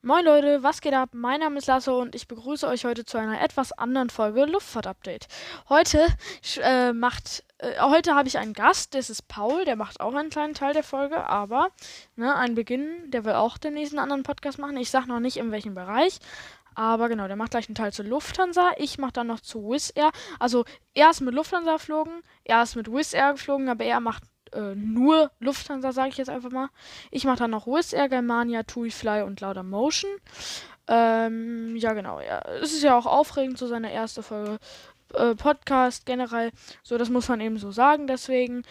Moin Leute, was geht ab? Mein Name ist Lasse und ich begrüße euch heute zu einer etwas anderen Folge Luftfahrt-Update. Heute äh, macht, äh, heute habe ich einen Gast, das ist Paul, der macht auch einen kleinen Teil der Folge, aber ne, ein Beginn, der will auch den nächsten anderen Podcast machen. Ich sage noch nicht in welchem Bereich, aber genau, der macht gleich einen Teil zu Lufthansa. Ich mache dann noch zu Wizz Air. Also er ist mit Lufthansa geflogen, er ist mit Wizz Air geflogen, aber er macht äh, nur Lufthansa, sage ich jetzt einfach mal. Ich mache dann noch Wizz Air, Germania, TUI Fly und Lauder Motion. Ähm, ja, genau. Ja. Es ist ja auch aufregend, so seine erste Folge äh, Podcast generell. So, das muss man eben so sagen. Deswegen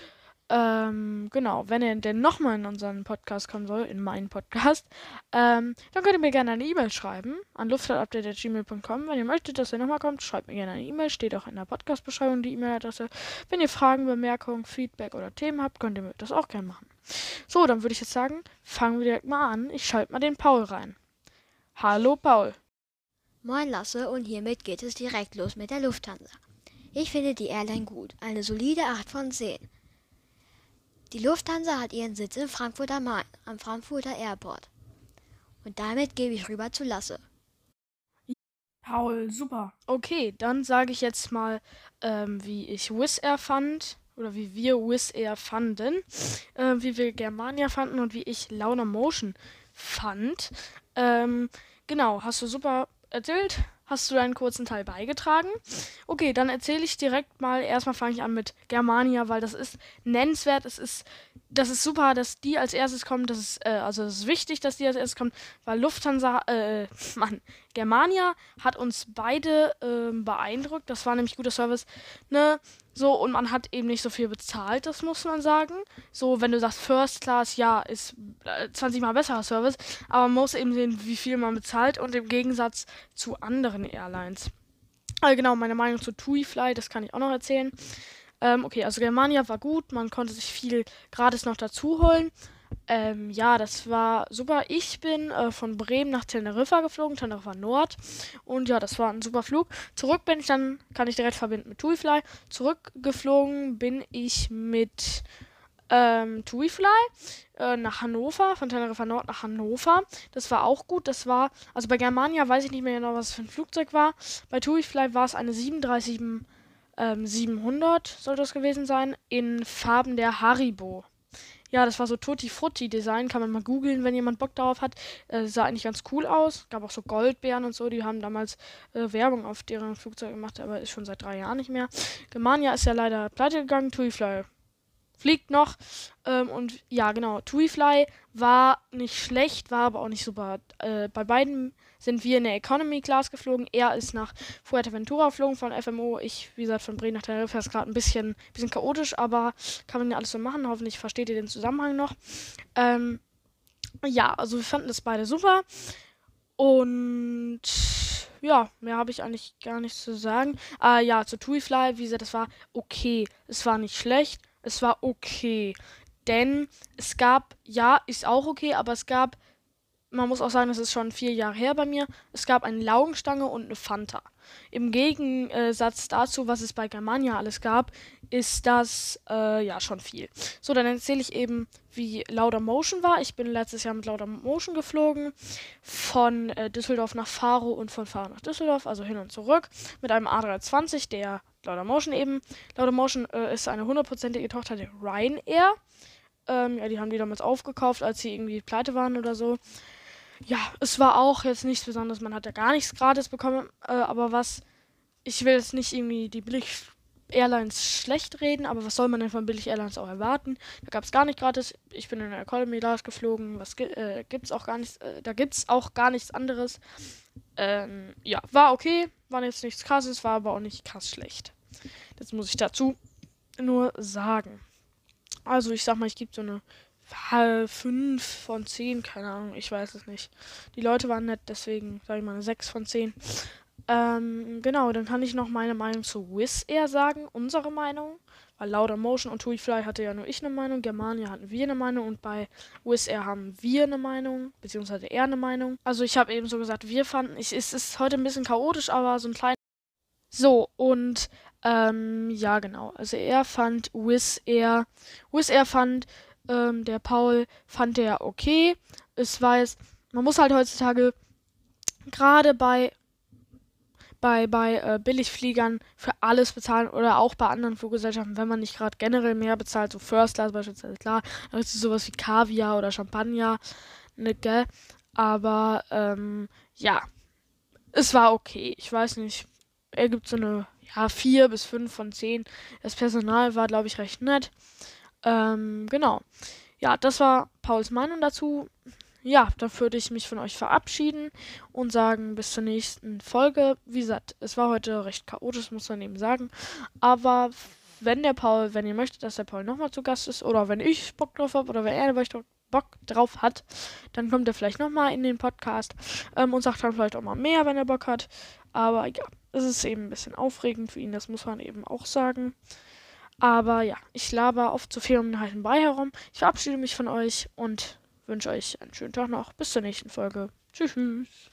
ähm, genau, wenn er denn nochmal in unseren Podcast kommen soll, in meinen Podcast, ähm, dann könnt ihr mir gerne eine E-Mail schreiben an luftfahrtupdate.gmail.com. Wenn ihr möchtet, dass er nochmal kommt, schreibt mir gerne eine E-Mail. Steht auch in der Podcast-Beschreibung die E-Mail-Adresse. Wenn ihr Fragen, Bemerkungen, Feedback oder Themen habt, könnt ihr mir das auch gerne machen. So, dann würde ich jetzt sagen, fangen wir direkt mal an. Ich schalte mal den Paul rein. Hallo, Paul. Moin Lasse und hiermit geht es direkt los mit der Lufthansa. Ich finde die Airline gut, eine solide 8 von 10. Die Lufthansa hat ihren Sitz in Frankfurt am Main, am Frankfurter Airport. Und damit gebe ich rüber zu Lasse. Paul, super. Okay, dann sage ich jetzt mal, ähm, wie ich Wizz Air fand oder wie wir Wizz Air fanden, äh, wie wir Germania fanden und wie ich Launer Motion fand. Ähm, genau, hast du super erzählt hast du einen kurzen Teil beigetragen. Okay, dann erzähle ich direkt mal. Erstmal fange ich an mit Germania, weil das ist nennenswert. Es ist, das ist super, dass die als erstes kommen. Das ist, äh, also es ist wichtig, dass die als erstes kommen, weil Lufthansa, äh, Mann, Germania hat uns beide äh, beeindruckt. Das war nämlich guter Service. Ne? So, und man hat eben nicht so viel bezahlt, das muss man sagen. So, wenn du sagst First Class, ja, ist äh, 20 mal besserer Service, aber man muss eben sehen, wie viel man bezahlt und im Gegensatz zu anderen Airlines. Also genau, meine Meinung zu TUI Fly, das kann ich auch noch erzählen. Ähm, okay, also Germania war gut, man konnte sich viel gratis noch dazu holen. Ähm, ja, das war super. Ich bin äh, von Bremen nach Teneriffa geflogen, Teneriffa Nord. Und ja, das war ein super Flug. Zurück bin ich dann, kann ich direkt verbinden mit TuiFly. Zurückgeflogen bin ich mit ähm, TuiFly äh, nach Hannover, von Teneriffa Nord nach Hannover. Das war auch gut. Das war, also bei Germania weiß ich nicht mehr genau, was es für ein Flugzeug war. Bei TuiFly war es eine 37 ähm, 700, soll das gewesen sein, in Farben der Haribo. Ja, das war so Tutti Frutti Design. Kann man mal googeln, wenn jemand Bock darauf hat. Äh, sah eigentlich ganz cool aus. Gab auch so Goldbeeren und so. Die haben damals äh, Werbung auf deren Flugzeug gemacht, aber ist schon seit drei Jahren nicht mehr. Germania ist ja leider pleite gegangen. Tuifly fliegt noch. Ähm, und ja, genau. Tuifly war nicht schlecht, war aber auch nicht super. Äh, bei beiden sind wir in der Economy Class geflogen. Er ist nach Fuerteventura geflogen von FMO. Ich, wie gesagt, von Bremen nach Teneriffa ist gerade ein bisschen, bisschen chaotisch, aber kann man ja alles so machen. Hoffentlich versteht ihr den Zusammenhang noch. Ähm, ja, also wir fanden das beide super. Und ja, mehr habe ich eigentlich gar nichts zu sagen. Äh, ja, zu Tuifly, wie gesagt, das war okay. Es war nicht schlecht, es war okay. Denn es gab, ja, ist auch okay, aber es gab man muss auch sagen, das ist schon vier Jahre her bei mir. Es gab eine Laugenstange und eine Fanta. Im Gegensatz dazu, was es bei Germania alles gab, ist das äh, ja schon viel. So, dann erzähle ich eben, wie Lauder Motion war. Ich bin letztes Jahr mit Lauder Motion geflogen. Von äh, Düsseldorf nach Faro und von Faro nach Düsseldorf, also hin und zurück. Mit einem A320, der Lauder Motion eben. Lauder Motion äh, ist eine hundertprozentige Tochter der Ryanair. Ähm, ja, die haben die damals aufgekauft, als sie irgendwie pleite waren oder so ja, es war auch jetzt nichts Besonderes. Man hat ja gar nichts gratis bekommen. Äh, aber was, ich will jetzt nicht irgendwie die billig Airlines schlecht reden, aber was soll man denn von billig Airlines auch erwarten? Da gab es gar nicht gratis. Ich bin in der Economy Class geflogen. Was äh, gibt's auch gar nichts? Äh, da gibt's auch gar nichts anderes. Ähm, ja, war okay. War jetzt nichts krasses, war aber auch nicht krass schlecht. Das muss ich dazu nur sagen. Also ich sag mal, ich gebe so eine 5 von 10, keine Ahnung, ich weiß es nicht. Die Leute waren nett, deswegen sage ich mal eine 6 von 10. Ähm, genau, dann kann ich noch meine Meinung zu Wizz Air sagen, unsere Meinung. Weil Lauder Motion und TuiFly hatte ja nur ich eine Meinung, Germania hatten wir eine Meinung und bei Wizz Air haben wir eine Meinung, beziehungsweise er eine Meinung. Also ich habe eben so gesagt, wir fanden, ich, es ist heute ein bisschen chaotisch, aber so ein kleiner. So, und ähm, ja, genau. Also er fand Wizz Air, Wizz Air fand ähm, der Paul fand der okay. Es jetzt, man muss halt heutzutage gerade bei bei, bei äh, Billigfliegern für alles bezahlen oder auch bei anderen Fluggesellschaften, wenn man nicht gerade generell mehr bezahlt, so First Class beispielsweise, klar, dann ist es sowas wie Kaviar oder Champagner, ne, gell? Aber, ähm, ja, es war okay. Ich weiß nicht, er gibt so eine, ja, 4 bis 5 von 10. Das Personal war, glaube ich, recht nett. Ähm, genau. Ja, das war Pauls Meinung dazu ja, dann würde ich mich von euch verabschieden und sagen, bis zur nächsten Folge. Wie gesagt, es war heute recht chaotisch, muss man eben sagen. Aber wenn der Paul, wenn ihr möchtet, dass der Paul nochmal zu Gast ist, oder wenn ich Bock drauf habe, oder wenn er Bock drauf hat, dann kommt er vielleicht nochmal in den Podcast ähm, und sagt dann vielleicht auch mal mehr, wenn er Bock hat. Aber ja, es ist eben ein bisschen aufregend für ihn, das muss man eben auch sagen. Aber ja, ich laber oft zu viel um den heißen Brei herum. Ich verabschiede mich von euch und wünsche euch einen schönen Tag noch. Bis zur nächsten Folge. Tschüss.